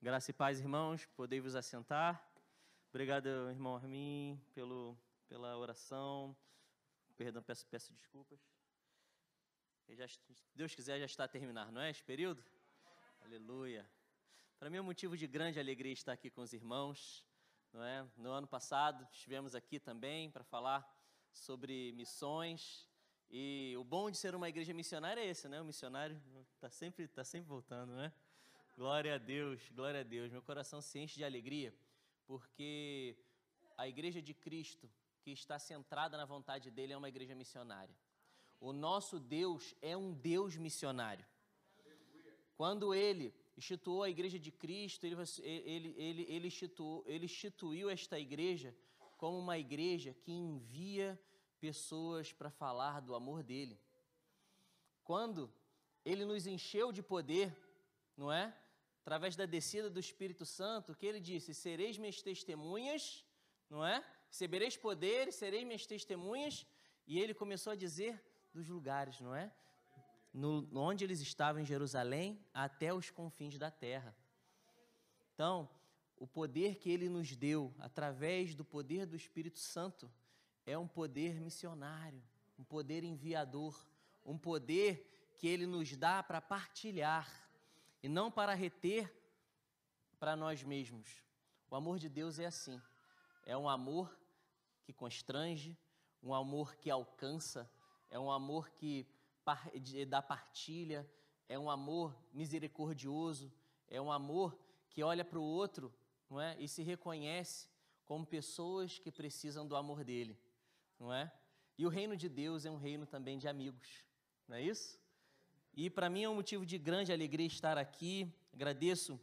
Graça e paz, irmãos, podei vos assentar. Obrigado, irmão Armin, pelo, pela oração. Perdão, peço, peço desculpas. Já, se Deus quiser, já está a terminar, não é esse período? Aleluia. Para mim é um motivo de grande alegria estar aqui com os irmãos. Não é? No ano passado estivemos aqui também para falar sobre missões. E o bom de ser uma igreja missionária é esse, né? O missionário está sempre, tá sempre voltando, né? Glória a Deus, glória a Deus. Meu coração se enche de alegria, porque a igreja de Cristo, que está centrada na vontade dele, é uma igreja missionária. O nosso Deus é um Deus missionário. Quando ele instituiu a igreja de Cristo, ele, ele, ele, ele, instituiu, ele instituiu esta igreja como uma igreja que envia pessoas para falar do amor dele. Quando ele nos encheu de poder, não é? Através da descida do Espírito Santo, que ele disse: Sereis minhas testemunhas, não é? Recebereis poder, sereis minhas testemunhas. E ele começou a dizer dos lugares, não é? No, onde eles estavam em Jerusalém, até os confins da terra. Então, o poder que ele nos deu, através do poder do Espírito Santo, é um poder missionário, um poder enviador, um poder que ele nos dá para partilhar e não para reter para nós mesmos. O amor de Deus é assim. É um amor que constrange, um amor que alcança, é um amor que dá partilha, é um amor misericordioso, é um amor que olha para o outro não é? e se reconhece como pessoas que precisam do amor dele. Não é? E o reino de Deus é um reino também de amigos, não é isso? E para mim é um motivo de grande alegria estar aqui. Agradeço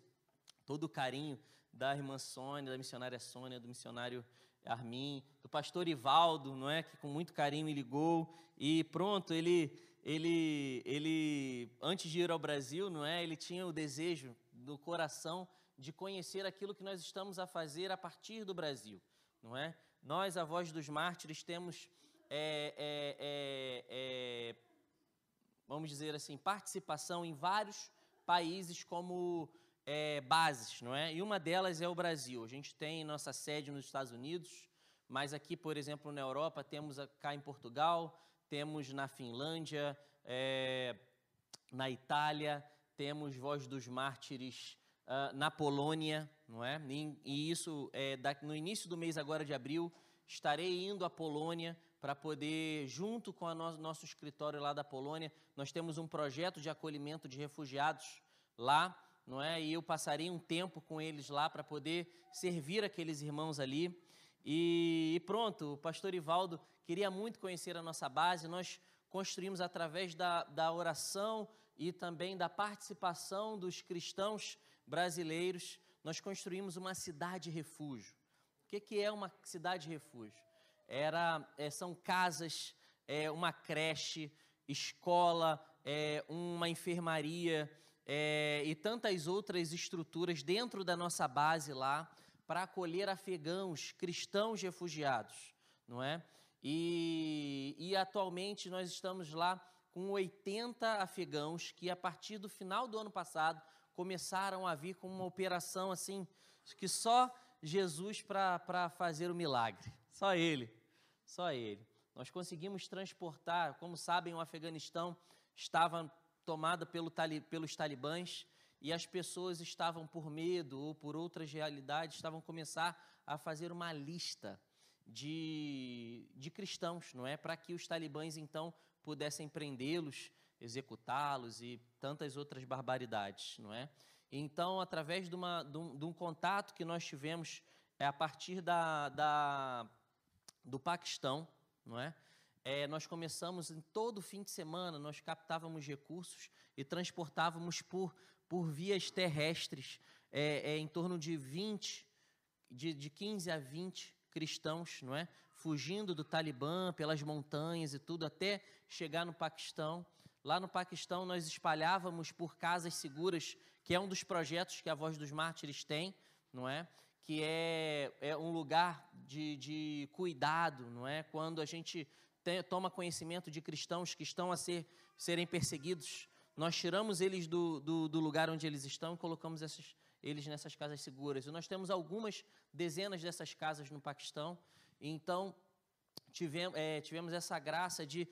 todo o carinho da irmã Sônia, da missionária Sônia, do missionário Armin, do pastor Ivaldo, não é, que com muito carinho me ligou e pronto, ele ele ele antes de ir ao Brasil, não é, ele tinha o desejo do coração de conhecer aquilo que nós estamos a fazer a partir do Brasil, não é? Nós, a voz dos mártires, temos é, é, é, é vamos dizer assim, participação em vários países como é, bases, não é? E uma delas é o Brasil. A gente tem nossa sede nos Estados Unidos, mas aqui, por exemplo, na Europa, temos cá em Portugal, temos na Finlândia, é, na Itália, temos Voz dos Mártires uh, na Polônia, não é? E, e isso, é, da, no início do mês agora de abril, estarei indo à Polônia para poder, junto com o no, nosso escritório lá da Polônia, nós temos um projeto de acolhimento de refugiados lá, não é? E eu passaria um tempo com eles lá para poder servir aqueles irmãos ali. E, e pronto, o pastor Ivaldo queria muito conhecer a nossa base, nós construímos através da, da oração e também da participação dos cristãos brasileiros, nós construímos uma cidade refúgio. O que, é uma cidade refúgio? Era, é, são casas, é, uma creche, escola, é, uma enfermaria e tantas outras estruturas dentro da nossa base lá para acolher afegãos, cristãos refugiados, não é? E, e atualmente nós estamos lá com 80 afegãos que a partir do final do ano passado começaram a vir com uma operação assim que só Jesus para fazer o milagre. Só ele, só ele. Nós conseguimos transportar, como sabem, o Afeganistão estava tomado pelo, pelos talibãs e as pessoas estavam por medo ou por outras realidades, estavam começar a fazer uma lista de, de cristãos, não é? Para que os talibãs então pudessem prendê-los, executá-los e tantas outras barbaridades, não é? Então, através de, uma, de, um, de um contato que nós tivemos é, a partir da, da do Paquistão, não é? é? nós começamos em todo fim de semana, nós captávamos recursos e transportávamos por, por vias terrestres é, é, em torno de 20, de, de 15 a 20 cristãos, não é? Fugindo do Talibã pelas montanhas e tudo até chegar no Paquistão. Lá no Paquistão nós espalhávamos por casas seguras, que é um dos projetos que a Voz dos Mártires tem, não é? Que é, é um lugar de, de cuidado, não é? Quando a gente tem, toma conhecimento de cristãos que estão a ser, serem perseguidos, nós tiramos eles do, do, do lugar onde eles estão e colocamos esses, eles nessas casas seguras. E nós temos algumas dezenas dessas casas no Paquistão. Então, tivemos, é, tivemos essa graça de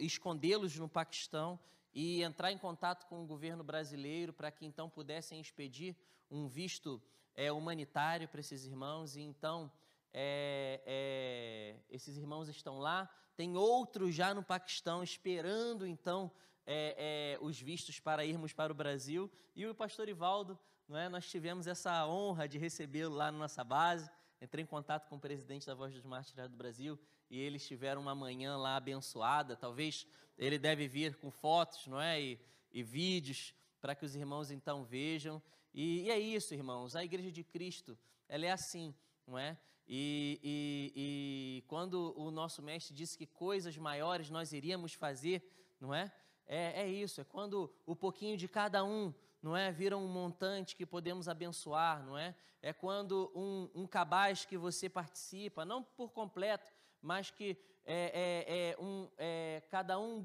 escondê-los no Paquistão e entrar em contato com o governo brasileiro para que então pudessem expedir um visto é, humanitário para esses irmãos. E então, é, é, esses irmãos estão lá. Tem outros já no Paquistão esperando então é, é, os vistos para irmos para o Brasil. E o pastor Ivaldo, não é, nós tivemos essa honra de recebê-lo lá na nossa base. Entrei em contato com o presidente da Voz dos Mártires do Brasil e eles tiveram uma manhã lá abençoada. Talvez ele deve vir com fotos, não é, e, e vídeos para que os irmãos então vejam. E, e, é isso, irmãos. A Igreja de Cristo, ela é assim, não é? E, e, e quando o nosso mestre disse que coisas maiores nós iríamos fazer, não é? É, é isso, é quando o pouquinho de cada um, não é? Vira um montante que podemos abençoar, não é? É quando um, um cabaz que você participa, não por completo, mas que é, é, é um, é, cada um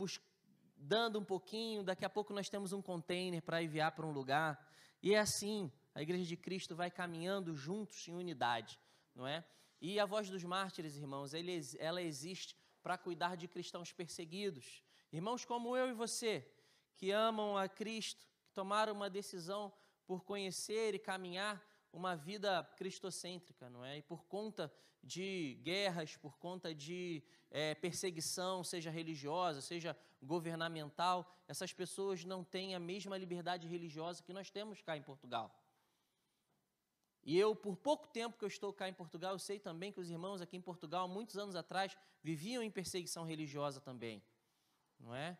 dando um pouquinho, daqui a pouco nós temos um container para enviar para um lugar. E é assim, a Igreja de Cristo vai caminhando juntos em unidade, não é? E a voz dos mártires, irmãos, ela existe para cuidar de cristãos perseguidos. Irmãos como eu e você, que amam a Cristo, que tomaram uma decisão por conhecer e caminhar uma vida cristocêntrica, não é? E por conta de guerras, por conta de é, perseguição, seja religiosa, seja governamental, essas pessoas não têm a mesma liberdade religiosa que nós temos cá em Portugal. E eu, por pouco tempo que eu estou cá em Portugal, eu sei também que os irmãos aqui em Portugal, muitos anos atrás, viviam em perseguição religiosa também, não é?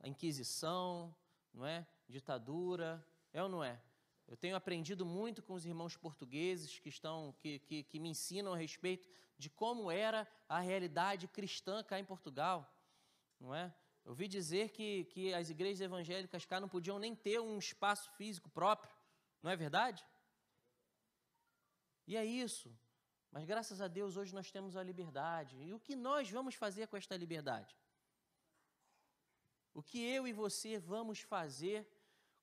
A Inquisição, não é? Ditadura, é ou não é? Eu tenho aprendido muito com os irmãos portugueses que estão, que, que, que me ensinam a respeito de como era a realidade cristã cá em Portugal, não é? Eu ouvi dizer que, que as igrejas evangélicas cá não podiam nem ter um espaço físico próprio, não é verdade? E é isso. Mas graças a Deus hoje nós temos a liberdade. E o que nós vamos fazer com esta liberdade? O que eu e você vamos fazer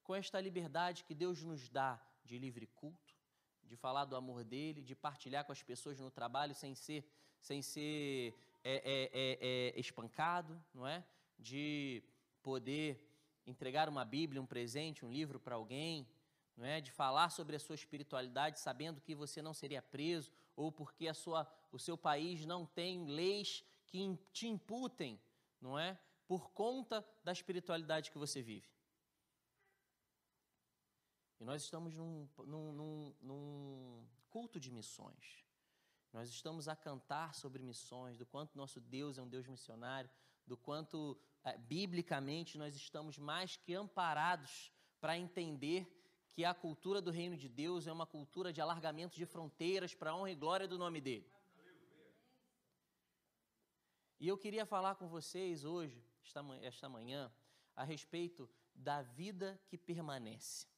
com esta liberdade que Deus nos dá de livre culto, de falar do amor dele, de partilhar com as pessoas no trabalho sem ser, sem ser é, é, é, é, espancado, não é? De poder entregar uma Bíblia, um presente, um livro para alguém, não é? De falar sobre a sua espiritualidade, sabendo que você não seria preso ou porque a sua, o seu país não tem leis que te imputem, não é? Por conta da espiritualidade que você vive. E nós estamos num, num, num, num culto de missões. Nós estamos a cantar sobre missões, do quanto nosso Deus é um Deus missionário, do quanto, é, biblicamente, nós estamos mais que amparados para entender que a cultura do reino de Deus é uma cultura de alargamento de fronteiras para a honra e glória do nome dele. E eu queria falar com vocês hoje, esta manhã, a respeito da vida que permanece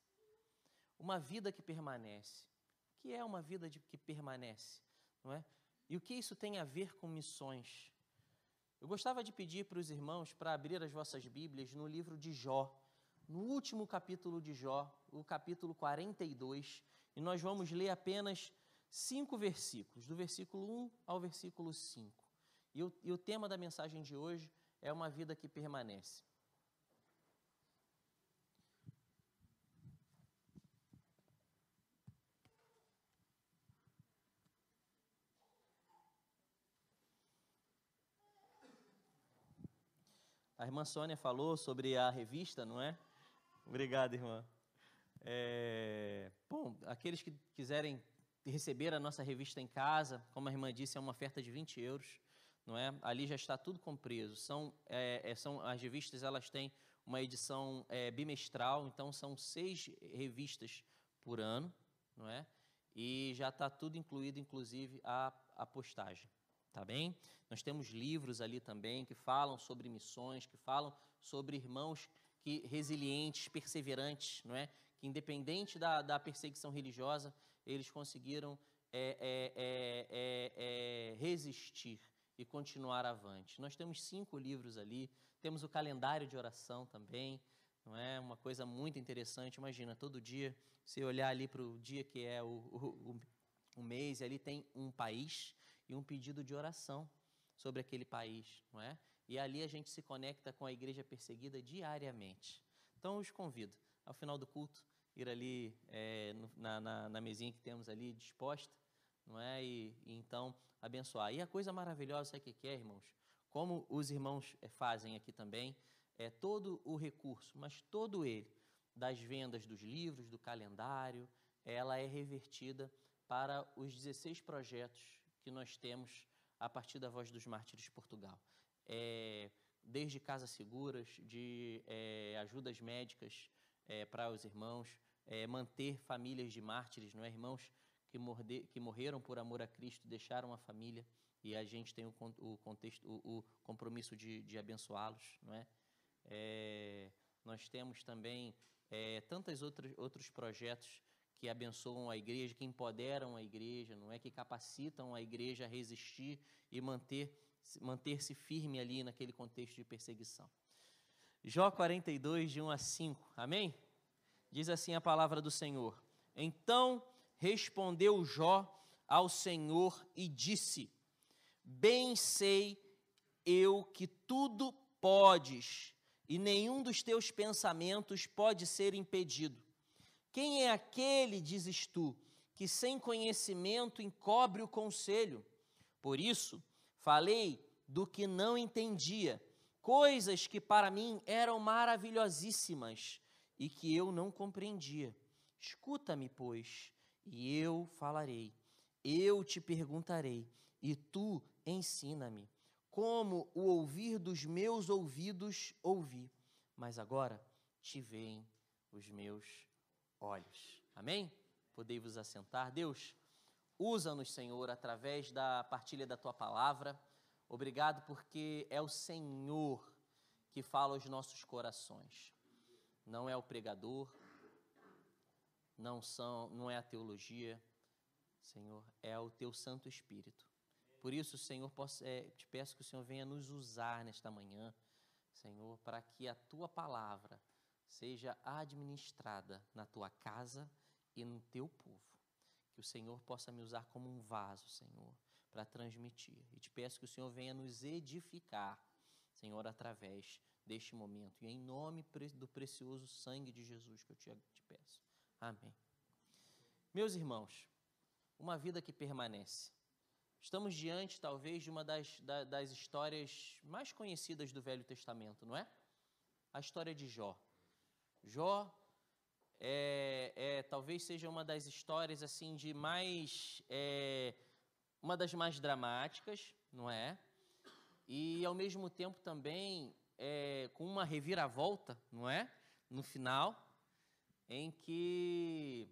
uma vida que permanece. O que é uma vida de, que permanece? Não é? E o que isso tem a ver com missões? Eu gostava de pedir para os irmãos para abrir as vossas Bíblias no livro de Jó, no último capítulo de Jó, o capítulo 42, e nós vamos ler apenas cinco versículos, do versículo 1 ao versículo 5. E o, e o tema da mensagem de hoje é uma vida que permanece. A irmã Sônia falou sobre a revista, não é? Obrigado, irmã. É, bom, aqueles que quiserem receber a nossa revista em casa, como a irmã disse, é uma oferta de 20 euros, não é? Ali já está tudo compreso. São, é, é, são as revistas, elas têm uma edição é, bimestral, então são seis revistas por ano, não é? E já está tudo incluído, inclusive a, a postagem tá bem? Nós temos livros ali também que falam sobre missões, que falam sobre irmãos que resilientes, perseverantes, não é? Que independente da, da perseguição religiosa, eles conseguiram é, é, é, é, é resistir e continuar avante. Nós temos cinco livros ali, temos o calendário de oração também, não é? Uma coisa muito interessante. Imagina, todo dia, você olhar ali para o dia que é o, o, o mês, e ali tem um país e um pedido de oração sobre aquele país, não é? E ali a gente se conecta com a igreja perseguida diariamente. Então, eu os convido, ao final do culto, ir ali é, na, na, na, mesinha que temos ali disposta, não é? E, e, então abençoar. E a coisa maravilhosa, o que é, irmãos? Como os irmãos é, fazem aqui também, é todo o recurso, mas todo ele, das vendas dos livros, do calendário, ela é revertida para os 16 projetos que nós temos a partir da Voz dos Mártires Portugal. É, desde casas seguras, de é, ajudas médicas é, para os irmãos, é, manter famílias de mártires, não é, irmãos que, morde, que morreram por amor a Cristo, deixaram a família e a gente tem o, o contexto, o, o compromisso de, de abençoá-los, não é? é? Nós temos também é, tantos outros, outros projetos que abençoam a igreja, que empoderam a igreja, não é? Que capacitam a igreja a resistir e manter manter-se firme ali naquele contexto de perseguição. Jó 42, de 1 a 5, amém? Diz assim a palavra do Senhor. Então respondeu Jó ao Senhor e disse: Bem sei eu que tudo podes, e nenhum dos teus pensamentos pode ser impedido. Quem é aquele, dizes tu, que sem conhecimento encobre o conselho? Por isso, falei do que não entendia, coisas que para mim eram maravilhosíssimas e que eu não compreendia. Escuta-me, pois, e eu falarei. Eu te perguntarei, e tu ensina-me. Como o ouvir dos meus ouvidos ouvi, mas agora te veem os meus olhos. Amém? Podei vos assentar. Deus, usa-nos, Senhor, através da partilha da tua palavra. Obrigado porque é o Senhor que fala aos nossos corações. Não é o pregador, não são, não é a teologia, Senhor, é o teu Santo Espírito. Por isso, Senhor, posso, é, te peço que o Senhor venha nos usar nesta manhã, Senhor, para que a tua palavra seja administrada na tua casa e no teu povo. Que o Senhor possa me usar como um vaso, Senhor, para transmitir. E te peço que o Senhor venha nos edificar, Senhor, através deste momento. E em nome do precioso sangue de Jesus que eu te, te peço. Amém. Meus irmãos, uma vida que permanece. Estamos diante, talvez, de uma das, das histórias mais conhecidas do Velho Testamento, não é? A história de Jó. Jó é, é, talvez seja uma das histórias assim de mais é, uma das mais dramáticas, não é? E ao mesmo tempo também é, com uma reviravolta, não é? No final, em que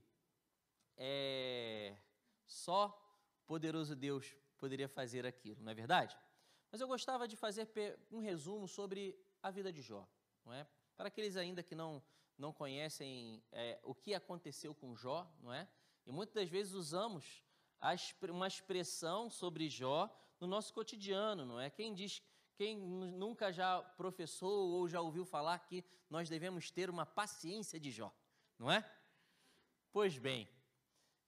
é, só poderoso Deus poderia fazer aquilo, não é verdade? Mas eu gostava de fazer um resumo sobre a vida de Jó, não é? Para aqueles ainda que não não conhecem é, o que aconteceu com Jó, não é? E muitas das vezes usamos uma expressão sobre Jó no nosso cotidiano, não é? Quem diz, quem nunca já professou ou já ouviu falar que nós devemos ter uma paciência de Jó, não é? Pois bem,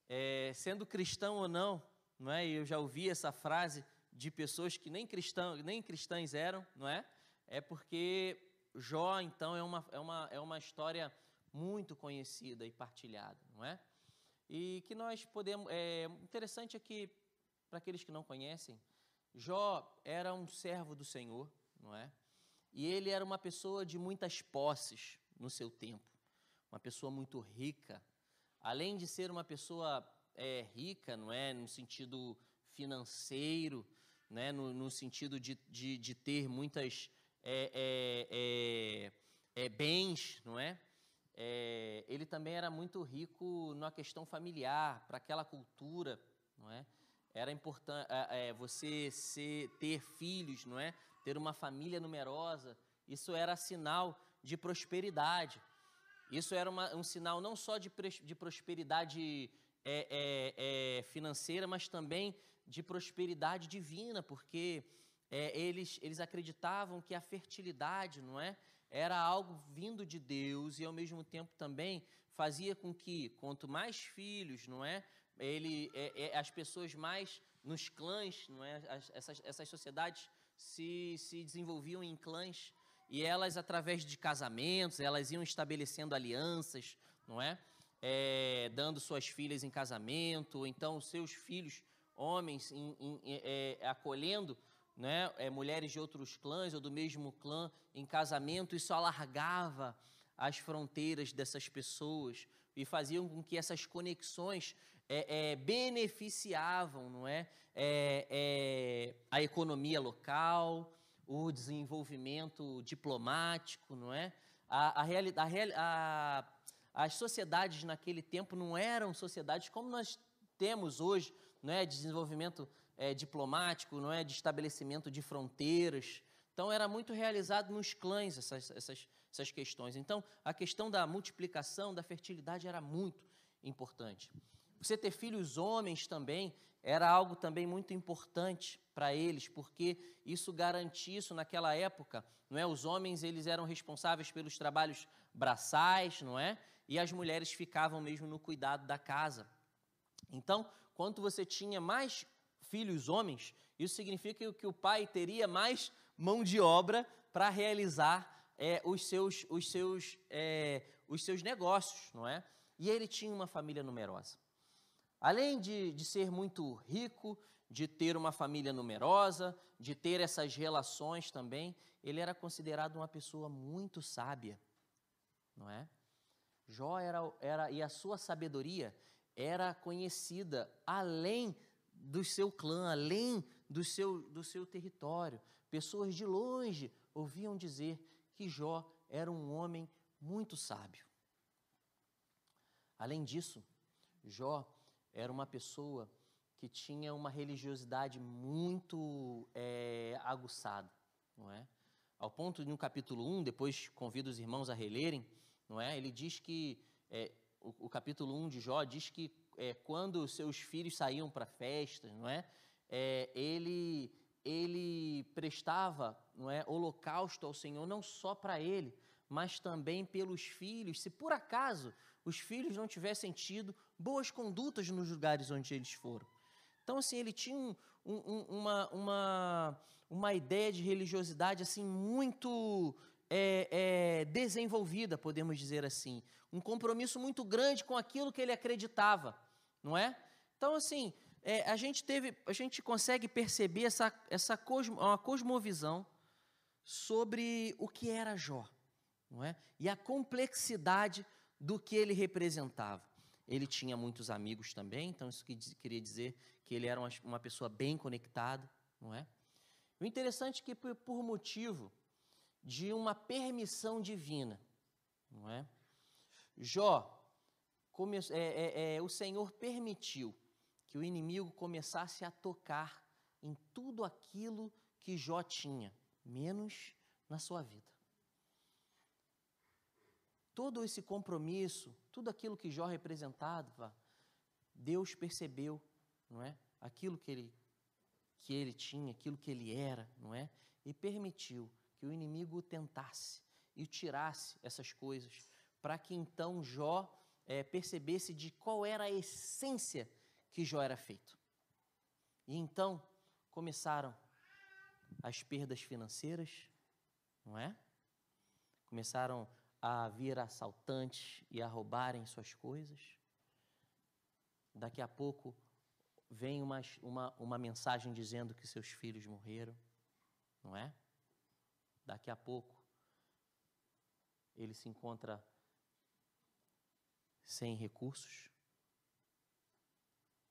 é, sendo cristão ou não, não é? Eu já ouvi essa frase de pessoas que nem cristão, nem cristãs eram, não é? É porque Jó, então, é uma, é uma, é uma história muito conhecida e partilhada, não é? E que nós podemos. É interessante é que, para aqueles que não conhecem, Jó era um servo do Senhor, não é? E ele era uma pessoa de muitas posses no seu tempo, uma pessoa muito rica. Além de ser uma pessoa é, rica, não é? No sentido financeiro, né? no, no sentido de, de, de ter muitas é, é, é, é, bens, não é? é? Ele também era muito rico na questão familiar, para aquela cultura, não é? Era importante é, você ser, ter filhos, não é? Ter uma família numerosa. Isso era sinal de prosperidade. Isso era uma, um sinal não só de, de prosperidade financeira, mas também de prosperidade divina, porque é, eles, eles acreditavam que a fertilidade, não é? era algo vindo de Deus e ao mesmo tempo também fazia com que quanto mais filhos, não é, ele, é, é, as pessoas mais nos clãs, não é, as, essas, essas sociedades se, se desenvolviam em clãs e elas através de casamentos, elas iam estabelecendo alianças, não é, é dando suas filhas em casamento, ou então seus filhos homens em, em, é, acolhendo né, é, mulheres de outros clãs ou do mesmo clã em casamento, isso alargava as fronteiras dessas pessoas e faziam com que essas conexões é, é, beneficiavam não é? é? É, a economia local, o desenvolvimento diplomático, não é? A, a, a, a, as sociedades naquele tempo não eram sociedades como nós temos hoje, não é? desenvolvimento é, diplomático, não é, de estabelecimento de fronteiras. Então era muito realizado nos clãs essas, essas, essas questões. Então a questão da multiplicação, da fertilidade era muito importante. Você ter filhos homens também era algo também muito importante para eles, porque isso garantia isso naquela época, não é? Os homens eles eram responsáveis pelos trabalhos braçais, não é? E as mulheres ficavam mesmo no cuidado da casa. Então, quanto você tinha mais filhos homens, isso significa que o pai teria mais mão de obra para realizar é, os, seus, os, seus, é, os seus negócios, não é? E ele tinha uma família numerosa. Além de, de ser muito rico, de ter uma família numerosa, de ter essas relações também, ele era considerado uma pessoa muito sábia, não é? Jó era, era e a sua sabedoria era conhecida além do seu clã, além do seu, do seu território. Pessoas de longe ouviam dizer que Jó era um homem muito sábio. Além disso, Jó era uma pessoa que tinha uma religiosidade muito é, aguçada, não é? Ao ponto de no capítulo 1, depois convido os irmãos a relerem, não é? Ele diz que, é, o, o capítulo 1 de Jó diz que é, quando seus filhos saíam para festas, não é? é? ele ele prestava, não é, holocausto ao Senhor não só para ele, mas também pelos filhos. Se por acaso os filhos não tivessem tido boas condutas nos lugares onde eles foram. Então, assim, ele tinha um, um, uma, uma, uma ideia de religiosidade assim muito é, é, desenvolvida, podemos dizer assim. Um compromisso muito grande com aquilo que ele acreditava não é? Então, assim, é, a gente teve, a gente consegue perceber essa, essa cosmo, uma cosmovisão sobre o que era Jó, não é? E a complexidade do que ele representava. Ele tinha muitos amigos também, então isso que queria dizer que ele era uma, uma pessoa bem conectada, não é? O interessante é que por, por motivo de uma permissão divina, não é? Jó come, é, é, é, o Senhor permitiu que o inimigo começasse a tocar em tudo aquilo que Jó tinha, menos na sua vida. Todo esse compromisso, tudo aquilo que Jó representava, Deus percebeu, não é? Aquilo que ele que ele tinha, aquilo que ele era, não é? E permitiu que o inimigo tentasse e tirasse essas coisas, para que então Jó é, percebesse de qual era a essência que Jó era feito. E então começaram as perdas financeiras, não é? Começaram a vir assaltantes e a roubarem suas coisas. Daqui a pouco vem uma, uma, uma mensagem dizendo que seus filhos morreram, não é? Daqui a pouco ele se encontra sem recursos.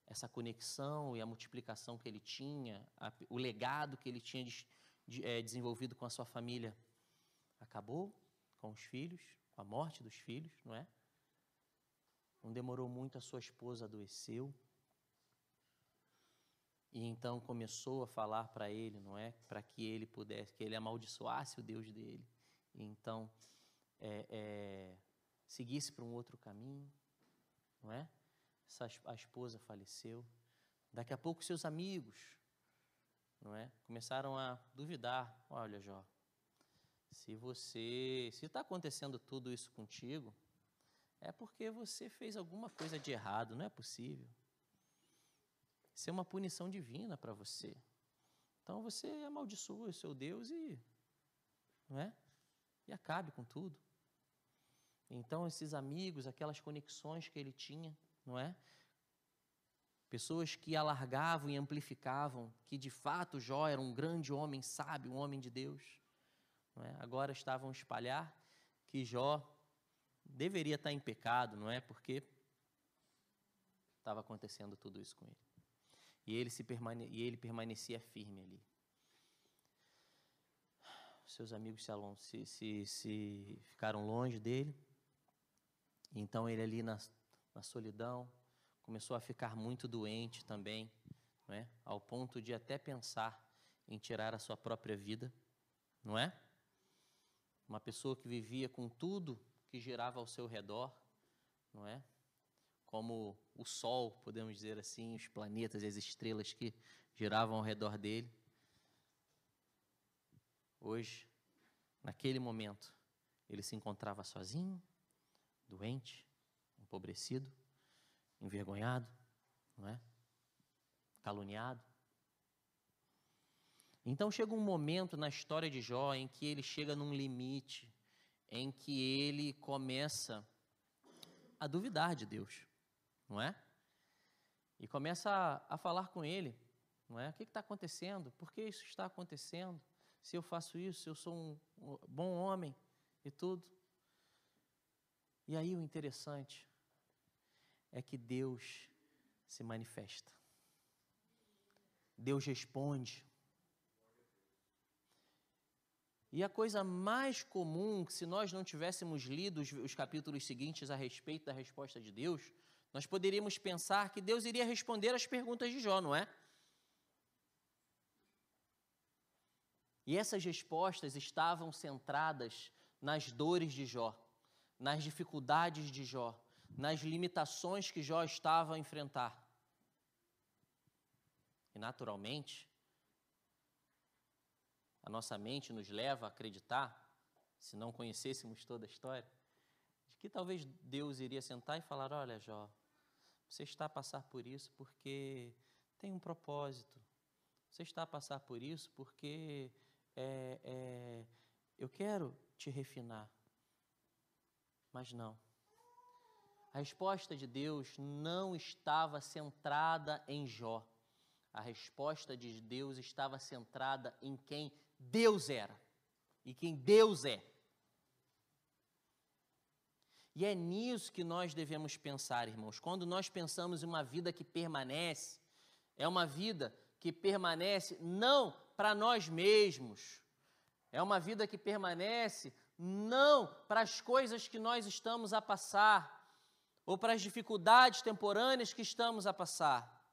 Essa conexão e a multiplicação que ele tinha, a, o legado que ele tinha de, de, é, desenvolvido com a sua família, acabou com os filhos, com a morte dos filhos, não é? Não demorou muito, a sua esposa adoeceu. E então começou a falar para ele, não é? Para que ele pudesse, que ele amaldiçoasse o Deus dele. E então, é, é, seguisse para um outro caminho, não é? a esposa faleceu. Daqui a pouco seus amigos, não é? Começaram a duvidar. Olha, Jó, Se você, se está acontecendo tudo isso contigo, é porque você fez alguma coisa de errado, não é possível. Isso é uma punição divina para você. Então você amaldiçoa o seu Deus e, não é? E acabe com tudo. Então esses amigos, aquelas conexões que ele tinha, não é? Pessoas que alargavam e amplificavam que de fato Jó era um grande homem sábio, um homem de Deus. É? Agora estavam a espalhar que Jó deveria estar em pecado, não é? Porque estava acontecendo tudo isso com ele. E ele, se permane e ele permanecia firme ali. Seus amigos se, se, se ficaram longe dele. Então ele ali na, na solidão começou a ficar muito doente também, não é? ao ponto de até pensar em tirar a sua própria vida, não é? Uma pessoa que vivia com tudo que girava ao seu redor, não é? Como o Sol, podemos dizer assim, os planetas e as estrelas que giravam ao redor dele. Hoje, naquele momento, ele se encontrava sozinho, doente, empobrecido, envergonhado, não é? Caluniado. Então chega um momento na história de Jó em que ele chega num limite, em que ele começa a duvidar de Deus não é? E começa a, a falar com ele, não é? O que está acontecendo? Por que isso está acontecendo? Se eu faço isso, eu sou um, um bom homem e tudo. E aí o interessante é que Deus se manifesta. Deus responde. E a coisa mais comum, se nós não tivéssemos lido os, os capítulos seguintes a respeito da resposta de Deus, nós poderíamos pensar que Deus iria responder às perguntas de Jó, não é? E essas respostas estavam centradas nas dores de Jó, nas dificuldades de Jó, nas limitações que Jó estava a enfrentar. E, naturalmente, a nossa mente nos leva a acreditar, se não conhecêssemos toda a história, de que talvez Deus iria sentar e falar: Olha, Jó, você está a passar por isso porque tem um propósito. Você está a passar por isso porque é, é, eu quero te refinar. Mas não. A resposta de Deus não estava centrada em Jó. A resposta de Deus estava centrada em quem Deus era e quem Deus é. E é nisso que nós devemos pensar, irmãos. Quando nós pensamos em uma vida que permanece, é uma vida que permanece não para nós mesmos, é uma vida que permanece não para as coisas que nós estamos a passar, ou para as dificuldades temporâneas que estamos a passar,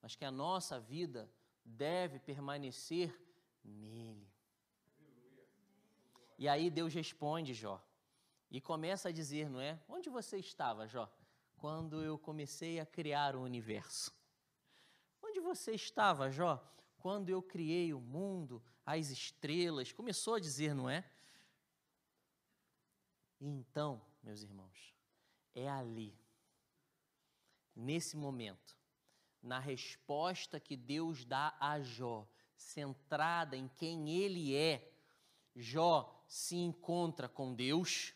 mas que a nossa vida deve permanecer nele. E aí Deus responde, Jó e começa a dizer, não é? Onde você estava, Jó? Quando eu comecei a criar o universo. Onde você estava, Jó? Quando eu criei o mundo, as estrelas. Começou a dizer, não é? Então, meus irmãos, é ali, nesse momento, na resposta que Deus dá a Jó, centrada em quem ele é, Jó se encontra com Deus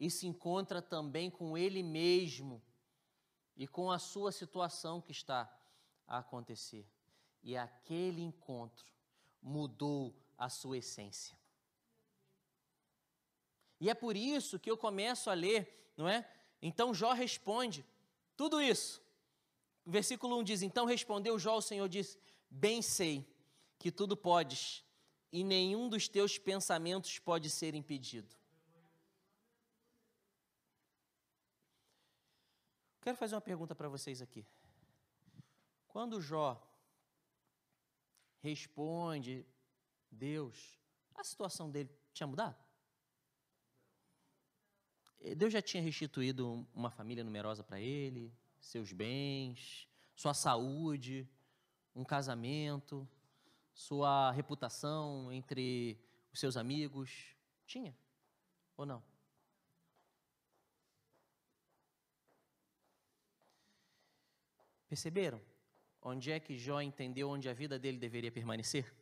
e se encontra também com ele mesmo e com a sua situação que está a acontecer. E aquele encontro mudou a sua essência. E é por isso que eu começo a ler, não é? Então Jó responde tudo isso. Versículo 1 diz: Então respondeu Jó, o Senhor disse: Bem sei que tudo podes, e nenhum dos teus pensamentos pode ser impedido. Quero fazer uma pergunta para vocês aqui. Quando Jó responde, Deus, a situação dele tinha mudado? Deus já tinha restituído uma família numerosa para ele, seus bens, sua saúde, um casamento, sua reputação entre os seus amigos? Tinha ou não? Perceberam? Onde é que Jó entendeu onde a vida dele deveria permanecer?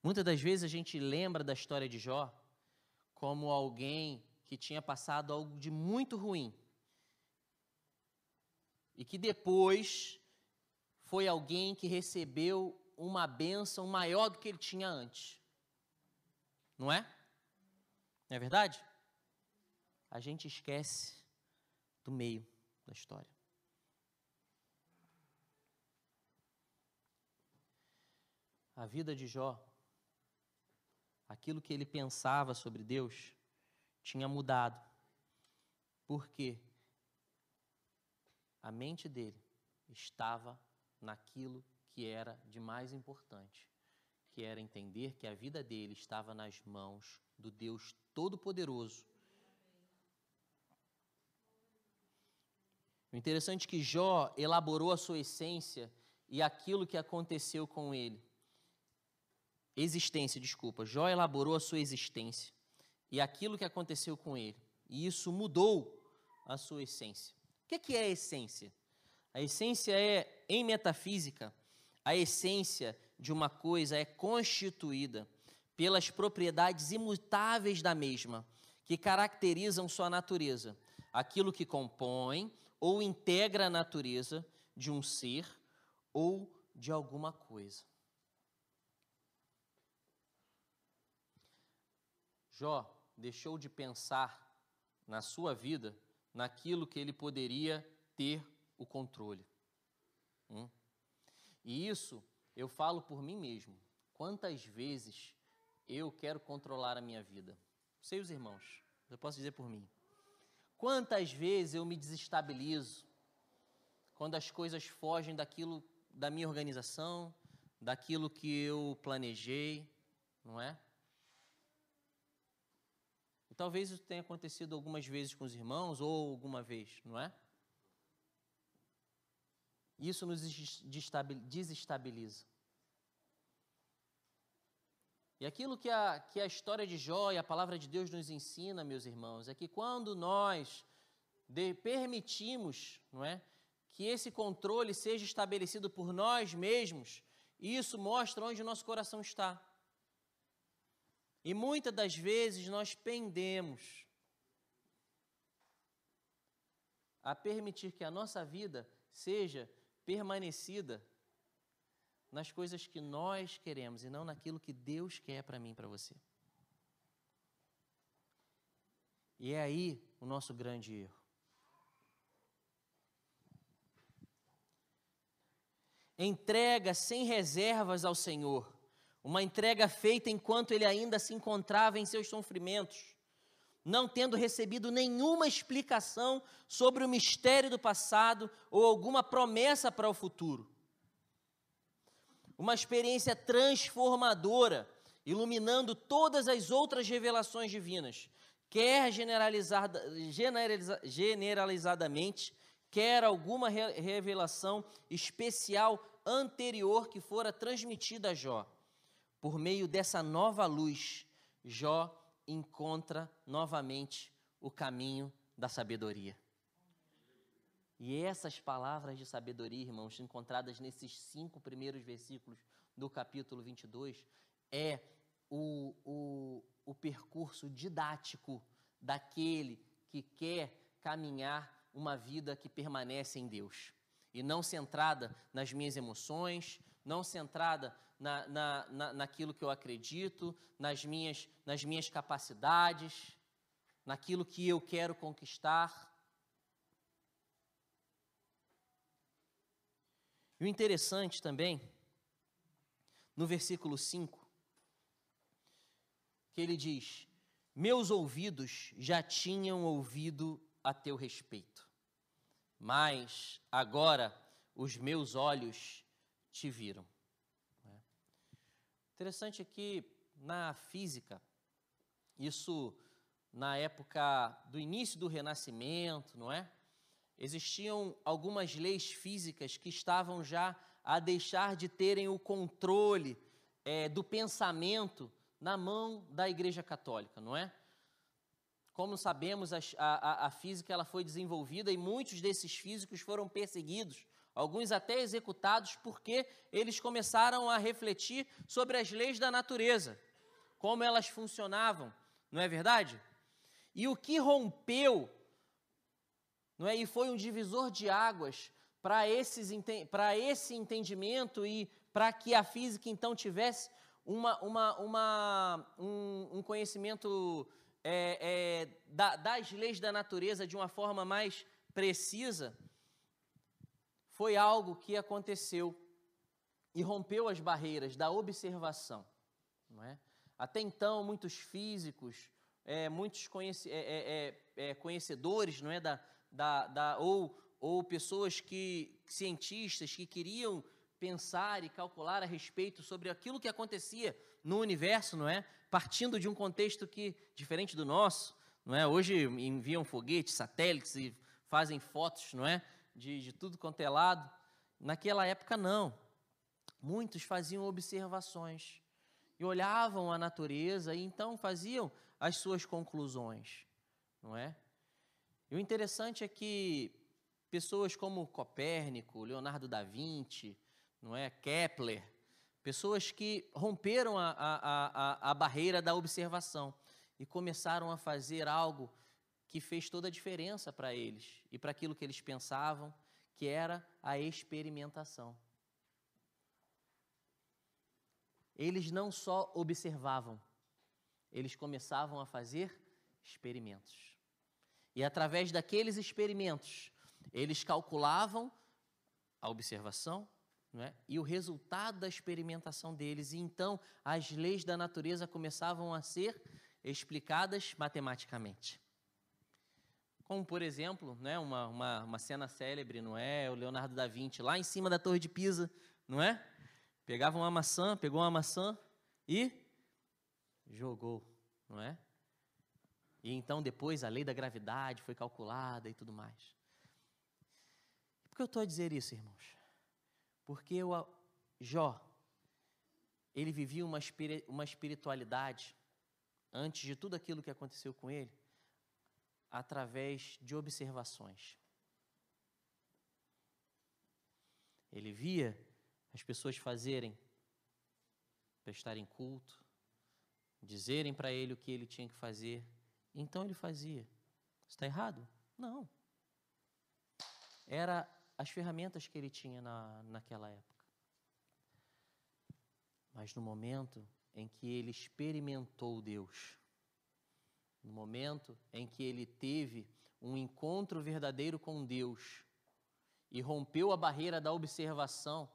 Muitas das vezes a gente lembra da história de Jó como alguém que tinha passado algo de muito ruim e que depois foi alguém que recebeu uma bênção maior do que ele tinha antes. Não é? Não é verdade? A gente esquece do meio da história. A vida de Jó, aquilo que ele pensava sobre Deus, tinha mudado. Por quê? A mente dele estava naquilo que era de mais importante, que era entender que a vida dele estava nas mãos do Deus Todo-Poderoso. O interessante é que Jó elaborou a sua essência e aquilo que aconteceu com ele. Existência, desculpa. Jó elaborou a sua existência e aquilo que aconteceu com ele. E isso mudou a sua essência. O que é a essência? A essência é, em metafísica, a essência de uma coisa é constituída pelas propriedades imutáveis da mesma, que caracterizam sua natureza, aquilo que compõe ou integra a natureza de um ser ou de alguma coisa. Jó deixou de pensar na sua vida naquilo que ele poderia ter o controle. Hum? E isso eu falo por mim mesmo. Quantas vezes eu quero controlar a minha vida? Sei os irmãos, eu posso dizer por mim. Quantas vezes eu me desestabilizo quando as coisas fogem daquilo da minha organização, daquilo que eu planejei, não é? E talvez isso tenha acontecido algumas vezes com os irmãos ou alguma vez, não é? Isso nos desestabiliza. E aquilo que a, que a história de Jó e a palavra de Deus nos ensina, meus irmãos, é que quando nós de, permitimos não é, que esse controle seja estabelecido por nós mesmos, isso mostra onde o nosso coração está. E muitas das vezes nós pendemos a permitir que a nossa vida seja permanecida nas coisas que nós queremos e não naquilo que Deus quer para mim e para você. E é aí o nosso grande erro. Entrega sem reservas ao Senhor, uma entrega feita enquanto ele ainda se encontrava em seus sofrimentos não tendo recebido nenhuma explicação sobre o mistério do passado ou alguma promessa para o futuro. Uma experiência transformadora, iluminando todas as outras revelações divinas, quer generalizada, generaliza, generalizadamente, quer alguma revelação especial anterior que fora transmitida a Jó. Por meio dessa nova luz, Jó encontra novamente o caminho da sabedoria. E essas palavras de sabedoria, irmãos, encontradas nesses cinco primeiros versículos do capítulo 22, é o, o, o percurso didático daquele que quer caminhar uma vida que permanece em Deus e não centrada nas minhas emoções, não centrada na, na, na, naquilo que eu acredito, nas minhas, nas minhas capacidades, naquilo que eu quero conquistar. E o interessante também, no versículo 5, que ele diz: Meus ouvidos já tinham ouvido a teu respeito, mas agora os meus olhos te viram. Interessante é que na física, isso na época do início do Renascimento, não é? Existiam algumas leis físicas que estavam já a deixar de terem o controle é, do pensamento na mão da Igreja Católica, não é? Como sabemos, a, a, a, física ela foi desenvolvida e muitos desses físicos foram perseguidos, alguns até executados, porque eles começaram a refletir sobre as leis da natureza, como elas funcionavam, não é verdade? E o que rompeu, não é? E foi um divisor de águas para esse entendimento e para que a física então tivesse uma, uma, uma, um, um conhecimento é, é, da, das leis da natureza de uma forma mais precisa, foi algo que aconteceu e rompeu as barreiras da observação. É? Até então, muitos físicos, é, muitos conhece, é, é, conhecedores não é, da, da, da, ou, ou pessoas que, cientistas que queriam pensar e calcular a respeito sobre aquilo que acontecia no universo, não é? Partindo de um contexto que diferente do nosso, não é? Hoje enviam foguetes, satélites e fazem fotos, não é? De, de tudo quanto é lado. Naquela época não. Muitos faziam observações e olhavam a natureza e então faziam as suas conclusões, não é? E o interessante é que pessoas como Copérnico, Leonardo da Vinci, não é? Kepler, pessoas que romperam a, a, a, a barreira da observação e começaram a fazer algo que fez toda a diferença para eles e para aquilo que eles pensavam, que era a experimentação. Eles não só observavam, eles começavam a fazer experimentos. E através daqueles experimentos, eles calculavam a observação, é? e o resultado da experimentação deles. E então as leis da natureza começavam a ser explicadas matematicamente. Como, por exemplo, né, uma, uma, uma cena célebre, não é? O Leonardo da Vinci, lá em cima da Torre de Pisa, não é? Pegava uma maçã, pegou uma maçã e jogou, não é? E então depois a lei da gravidade foi calculada e tudo mais. Por que eu estou a dizer isso, irmãos? Porque o Jó, ele vivia uma, uma espiritualidade, antes de tudo aquilo que aconteceu com ele, através de observações. Ele via as pessoas fazerem, prestarem culto, dizerem para ele o que ele tinha que fazer, então ele fazia. Está errado? Não. Era as ferramentas que ele tinha na, naquela época. Mas no momento em que ele experimentou Deus, no momento em que ele teve um encontro verdadeiro com Deus e rompeu a barreira da observação,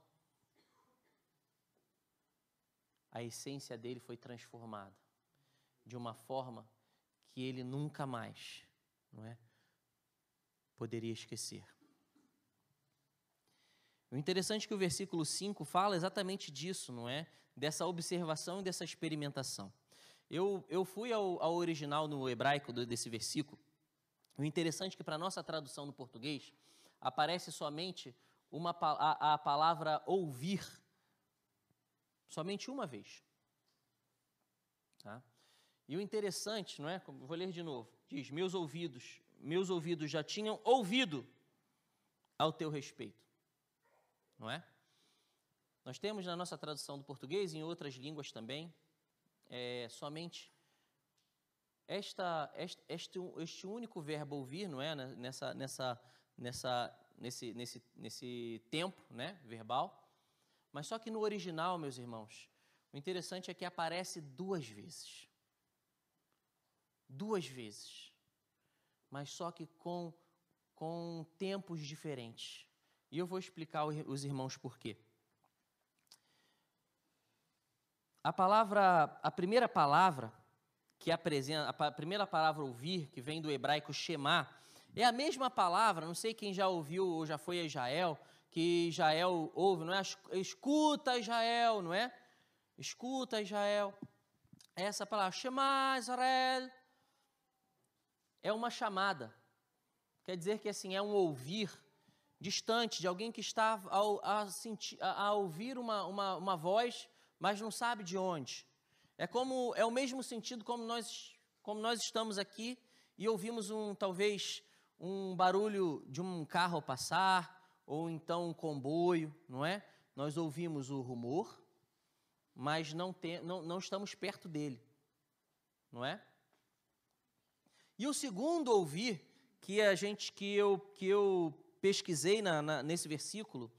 a essência dele foi transformada de uma forma que ele nunca mais, não é, poderia esquecer. O interessante é que o versículo 5 fala exatamente disso, não é? Dessa observação e dessa experimentação. Eu, eu fui ao, ao original no hebraico desse versículo. O interessante é que, para a nossa tradução no português, aparece somente uma, a, a palavra ouvir, somente uma vez. Tá? E o interessante, não é? Vou ler de novo. Diz: Meus ouvidos, meus ouvidos já tinham ouvido ao teu respeito não é? Nós temos na nossa tradução do português em outras línguas também, é, somente esta, este, este, este único verbo ouvir, não é? Nessa, nessa, nessa, nesse, nesse, nesse tempo né? verbal. Mas só que no original, meus irmãos, o interessante é que aparece duas vezes. Duas vezes. Mas só que com, com tempos diferentes. E eu vou explicar os irmãos por quê. A palavra, a primeira palavra que apresenta, a primeira palavra ouvir, que vem do hebraico shema, é a mesma palavra, não sei quem já ouviu ou já foi a Israel, que Israel ouve, não é? Escuta Israel, não é? Escuta Israel. É essa palavra, Shema Israel, é uma chamada. Quer dizer que assim, é um ouvir distante, de alguém que está a, sentir, a, a ouvir uma, uma, uma voz, mas não sabe de onde. É como é o mesmo sentido como nós como nós estamos aqui e ouvimos um talvez um barulho de um carro passar ou então um comboio, não é? Nós ouvimos o rumor, mas não, tem, não, não estamos perto dele, não é? E o segundo ouvir que a gente que eu que eu pesquisei na, na, nesse versículo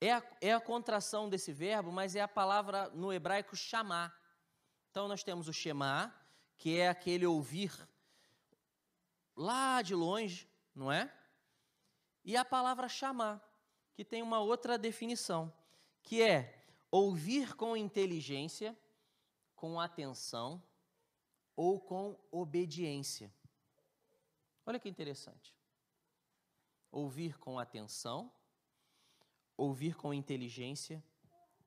é a, é a contração desse verbo, mas é a palavra no hebraico chamar. Então nós temos o Shema, que é aquele ouvir lá de longe, não é? E a palavra chamar, que tem uma outra definição, que é ouvir com inteligência, com atenção ou com obediência. Olha que interessante. Ouvir com atenção, ouvir com inteligência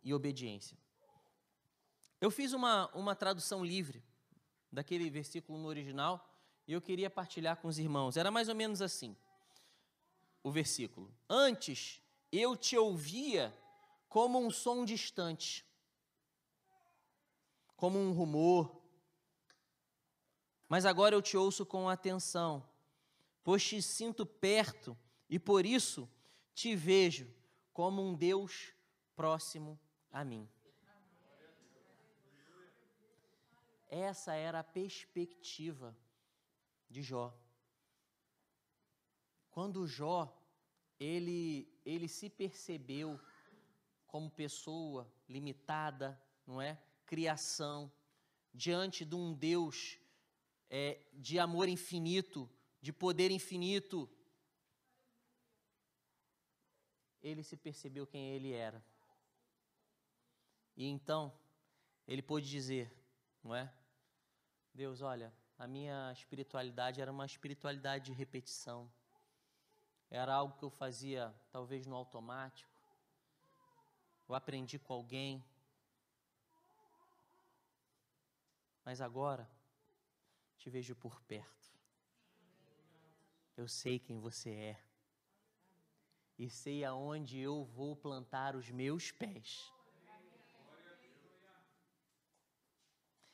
e obediência. Eu fiz uma, uma tradução livre daquele versículo no original e eu queria partilhar com os irmãos. Era mais ou menos assim: o versículo. Antes eu te ouvia como um som distante, como um rumor, mas agora eu te ouço com atenção, pois te sinto perto e por isso te vejo como um Deus próximo a mim. Essa era a perspectiva de Jó. Quando Jó ele ele se percebeu como pessoa limitada, não é? Criação diante de um Deus é, de amor infinito, de poder infinito. Ele se percebeu quem ele era. E então ele pôde dizer: não é? Deus, olha, a minha espiritualidade era uma espiritualidade de repetição. Era algo que eu fazia talvez no automático. Eu aprendi com alguém. Mas agora te vejo por perto. Eu sei quem você é. E sei aonde eu vou plantar os meus pés.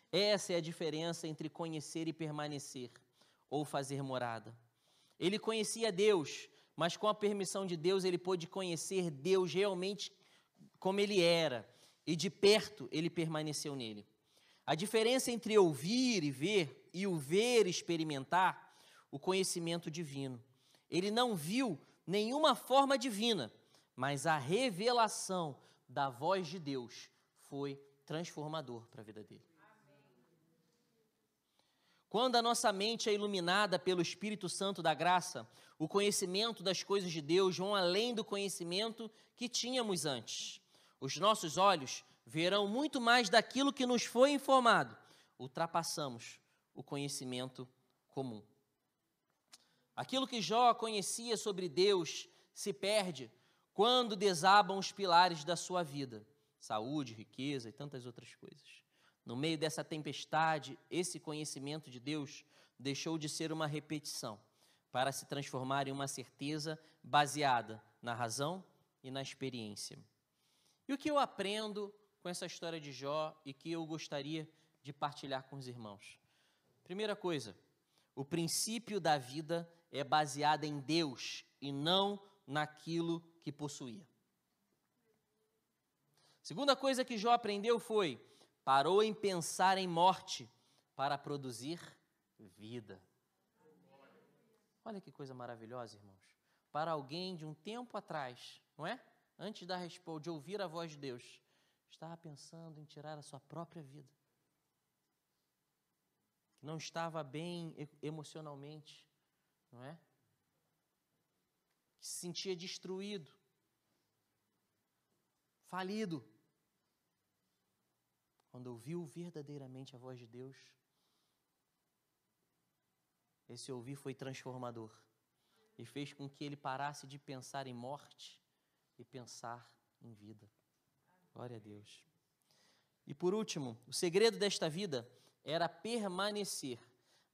Essa é a diferença entre conhecer e permanecer, ou fazer morada. Ele conhecia Deus, mas com a permissão de Deus ele pôde conhecer Deus realmente como ele era, e de perto ele permaneceu nele. A diferença entre ouvir e ver, e o ver experimentar, o conhecimento divino. Ele não viu nenhuma forma divina, mas a revelação da voz de Deus foi transformador para a vida dele. Quando a nossa mente é iluminada pelo Espírito Santo da graça, o conhecimento das coisas de Deus vão além do conhecimento que tínhamos antes. Os nossos olhos verão muito mais daquilo que nos foi informado. Ultrapassamos o conhecimento comum. Aquilo que Jó conhecia sobre Deus se perde quando desabam os pilares da sua vida saúde, riqueza e tantas outras coisas. No meio dessa tempestade, esse conhecimento de Deus deixou de ser uma repetição para se transformar em uma certeza baseada na razão e na experiência. E o que eu aprendo com essa história de Jó e que eu gostaria de partilhar com os irmãos? Primeira coisa, o princípio da vida é baseado em Deus e não naquilo que possuía. Segunda coisa que Jó aprendeu foi parou em pensar em morte para produzir vida. Olha que coisa maravilhosa, irmãos. Para alguém de um tempo atrás, não é? Antes da resposta, de ouvir a voz de Deus, estava pensando em tirar a sua própria vida. Não estava bem emocionalmente, não é? Que se sentia destruído, falido quando ouviu verdadeiramente a voz de Deus, esse ouvir foi transformador e fez com que ele parasse de pensar em morte e pensar em vida. Glória a Deus. E por último, o segredo desta vida era permanecer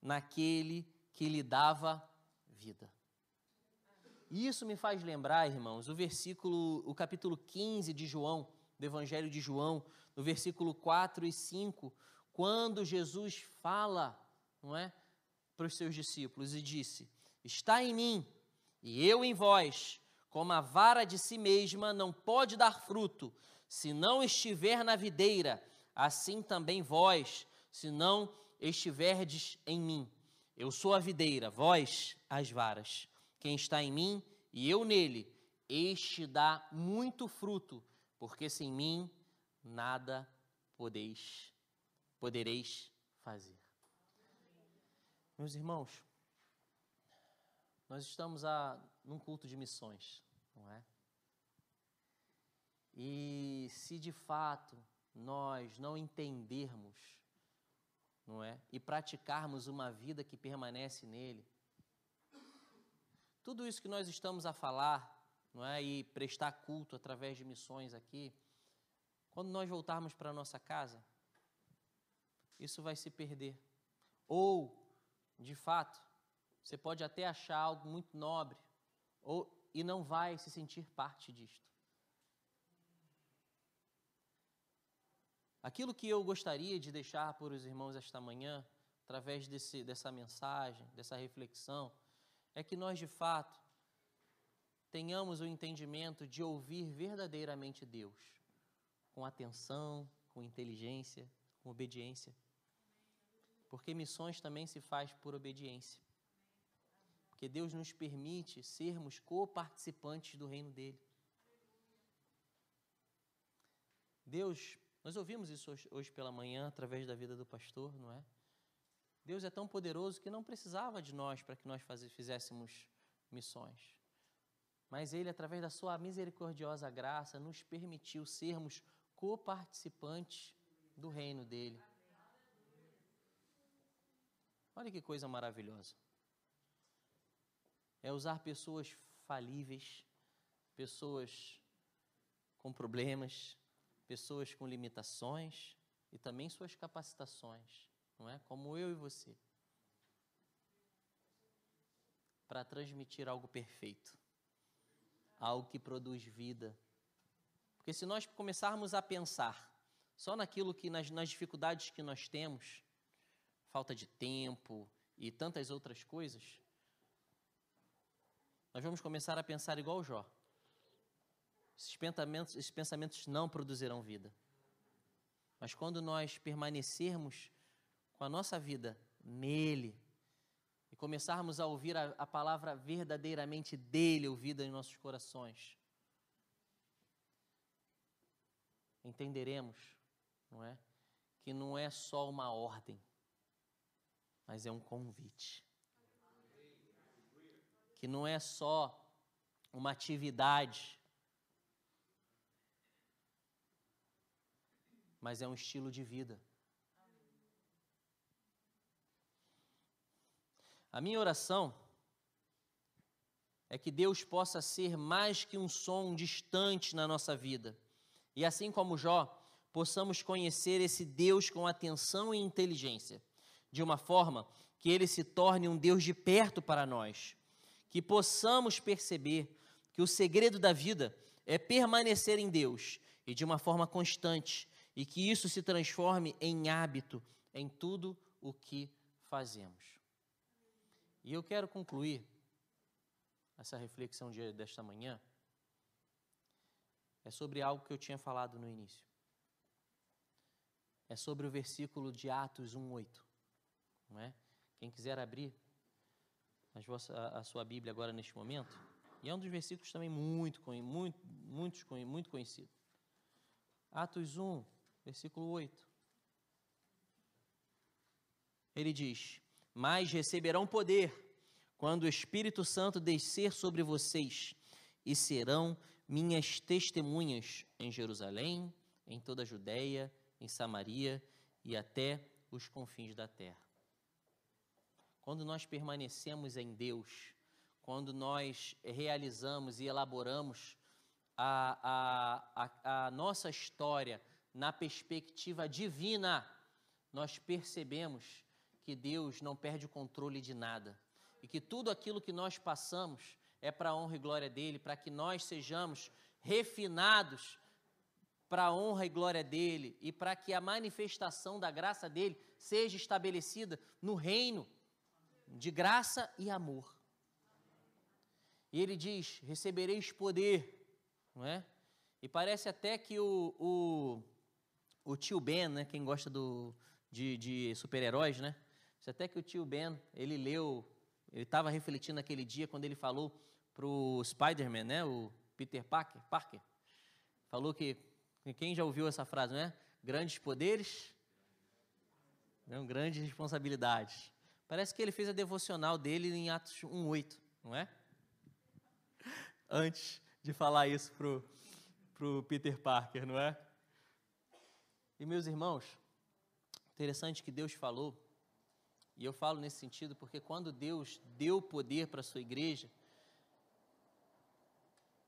naquele que lhe dava vida. E isso me faz lembrar, irmãos, o versículo, o capítulo 15 de João, do Evangelho de João, no versículo 4 e 5, quando Jesus fala, não é, para os seus discípulos e disse: Está em mim e eu em vós, como a vara de si mesma não pode dar fruto, se não estiver na videira, assim também vós, se não estiverdes em mim. Eu sou a videira, vós as varas. Quem está em mim e eu nele, este dá muito fruto, porque sem mim nada podeis, podereis fazer. Meus irmãos, nós estamos a, num culto de missões, não é? E se de fato nós não entendermos, não é? E praticarmos uma vida que permanece nele, tudo isso que nós estamos a falar, não é? E prestar culto através de missões aqui, quando nós voltarmos para nossa casa, isso vai se perder. Ou, de fato, você pode até achar algo muito nobre, ou e não vai se sentir parte disto. Aquilo que eu gostaria de deixar para os irmãos esta manhã, através desse, dessa mensagem, dessa reflexão, é que nós de fato tenhamos o entendimento de ouvir verdadeiramente Deus, com atenção, com inteligência, com obediência. Porque missões também se faz por obediência. Porque Deus nos permite sermos coparticipantes do reino dele. Deus, nós ouvimos isso hoje, pela manhã através da vida do pastor, não é? Deus é tão poderoso que não precisava de nós para que nós fizéssemos missões. Mas Ele, através da Sua misericordiosa graça, nos permitiu sermos coparticipantes do reino dele. Olha que coisa maravilhosa. É usar pessoas falíveis, pessoas com problemas, pessoas com limitações e também suas capacitações não é? Como eu e você. Para transmitir algo perfeito, algo que produz vida. Porque se nós começarmos a pensar só naquilo que nas, nas dificuldades que nós temos, falta de tempo e tantas outras coisas, nós vamos começar a pensar igual o Jó. Esses pensamentos, esses pensamentos não produzirão vida. Mas quando nós permanecermos com a nossa vida nele e começarmos a ouvir a, a palavra verdadeiramente dele ouvida em nossos corações, entenderemos, não é? Que não é só uma ordem, mas é um convite. Que não é só uma atividade, mas é um estilo de vida. A minha oração é que Deus possa ser mais que um som distante na nossa vida. E assim como Jó, possamos conhecer esse Deus com atenção e inteligência, de uma forma que ele se torne um Deus de perto para nós. Que possamos perceber que o segredo da vida é permanecer em Deus e de uma forma constante, e que isso se transforme em hábito em tudo o que fazemos. E eu quero concluir essa reflexão de, desta manhã. É sobre algo que eu tinha falado no início. É sobre o versículo de Atos 1:8, não é? Quem quiser abrir a, sua Bíblia agora neste momento, e é um dos versículos também muito, muito, muito, muito conhecido. Atos 1, versículo 8. Ele diz: mas receberão poder quando o Espírito Santo descer sobre vocês e serão minhas testemunhas em Jerusalém, em toda a Judéia, em Samaria e até os confins da terra. Quando nós permanecemos em Deus, quando nós realizamos e elaboramos a, a, a, a nossa história na perspectiva divina, nós percebemos que Deus não perde o controle de nada e que tudo aquilo que nós passamos é para a honra e glória dele, para que nós sejamos refinados para a honra e glória dele e para que a manifestação da graça dele seja estabelecida no reino de graça e amor. E ele diz: recebereis poder, não é? E parece até que o, o, o tio Ben, né, quem gosta do, de, de super-heróis, né? Até que o tio Ben, ele leu, ele estava refletindo naquele dia quando ele falou para o Spider-Man, né, o Peter Parker, Parker, falou que, quem já ouviu essa frase, né? Grandes poderes, não, grandes responsabilidades. Parece que ele fez a devocional dele em Atos 1,8, não é? Antes de falar isso pro, pro Peter Parker, não é? E meus irmãos, interessante que Deus falou, e eu falo nesse sentido porque quando Deus deu poder para a sua igreja,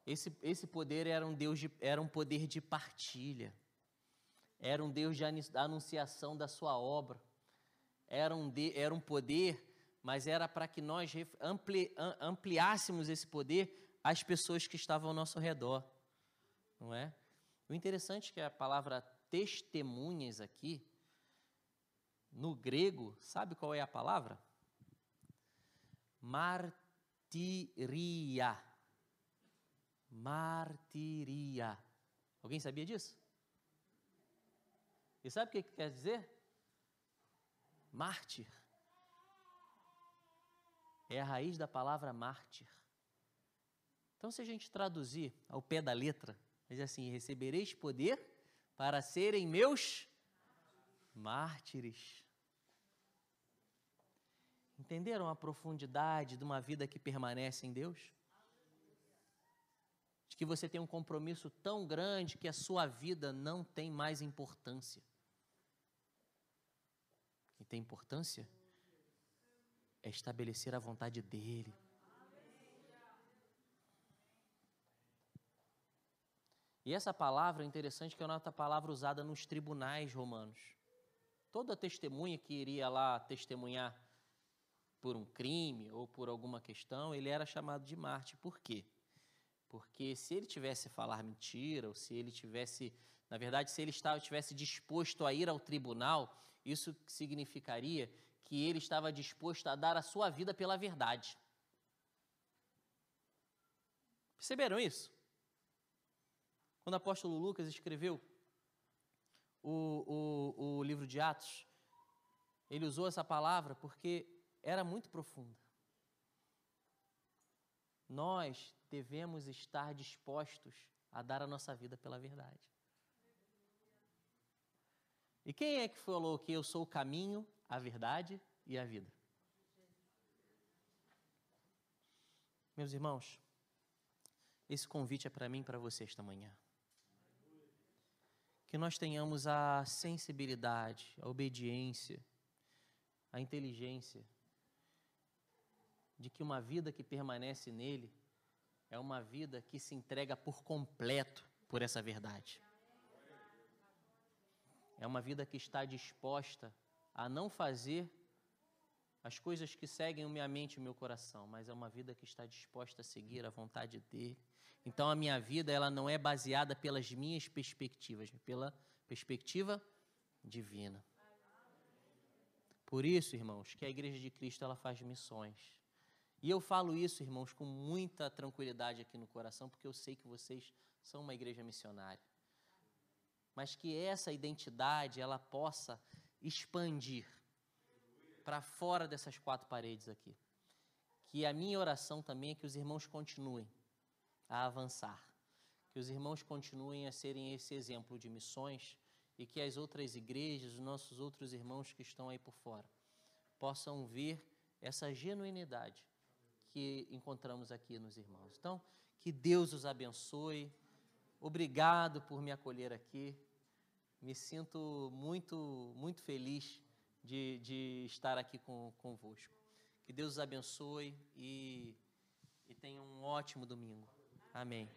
esse, esse poder era um, Deus de, era um poder de partilha, era um Deus de anunciação da sua obra, era um, de, era um poder, mas era para que nós ampli, ampliássemos esse poder às pessoas que estavam ao nosso redor, não é? O interessante é que a palavra testemunhas aqui, no grego, sabe qual é a palavra? Martiria. Martiria. Alguém sabia disso? E sabe o que quer dizer? Mártir. É a raiz da palavra mártir. Então, se a gente traduzir ao pé da letra, diz assim: recebereis poder para serem meus mártires. Entenderam a profundidade de uma vida que permanece em Deus? De que você tem um compromisso tão grande que a sua vida não tem mais importância. Que tem importância é estabelecer a vontade dEle. E essa palavra é interessante que é uma palavra usada nos tribunais romanos. Toda testemunha que iria lá testemunhar por um crime ou por alguma questão, ele era chamado de Marte. Por quê? Porque se ele tivesse falar mentira, ou se ele tivesse, na verdade, se ele estava, tivesse disposto a ir ao tribunal, isso significaria que ele estava disposto a dar a sua vida pela verdade. Perceberam isso? Quando o apóstolo Lucas escreveu o, o, o livro de Atos, ele usou essa palavra porque era muito profunda. Nós devemos estar dispostos a dar a nossa vida pela verdade. E quem é que falou que eu sou o caminho, a verdade e a vida? Meus irmãos, esse convite é para mim e para você esta manhã. Que nós tenhamos a sensibilidade, a obediência, a inteligência de que uma vida que permanece nele é uma vida que se entrega por completo por essa verdade. É uma vida que está disposta a não fazer as coisas que seguem minha mente e meu coração, mas é uma vida que está disposta a seguir a vontade dele. Então a minha vida ela não é baseada pelas minhas perspectivas, pela perspectiva divina. Por isso, irmãos, que a igreja de Cristo ela faz missões. E eu falo isso, irmãos, com muita tranquilidade aqui no coração, porque eu sei que vocês são uma igreja missionária. Mas que essa identidade ela possa expandir para fora dessas quatro paredes aqui. Que a minha oração também é que os irmãos continuem a avançar, que os irmãos continuem a serem esse exemplo de missões e que as outras igrejas, os nossos outros irmãos que estão aí por fora, possam ver essa genuinidade que encontramos aqui nos irmãos. Então, que Deus os abençoe. Obrigado por me acolher aqui. Me sinto muito, muito feliz de, de estar aqui com, convosco. Que Deus os abençoe e, e tenha um ótimo domingo. Amém.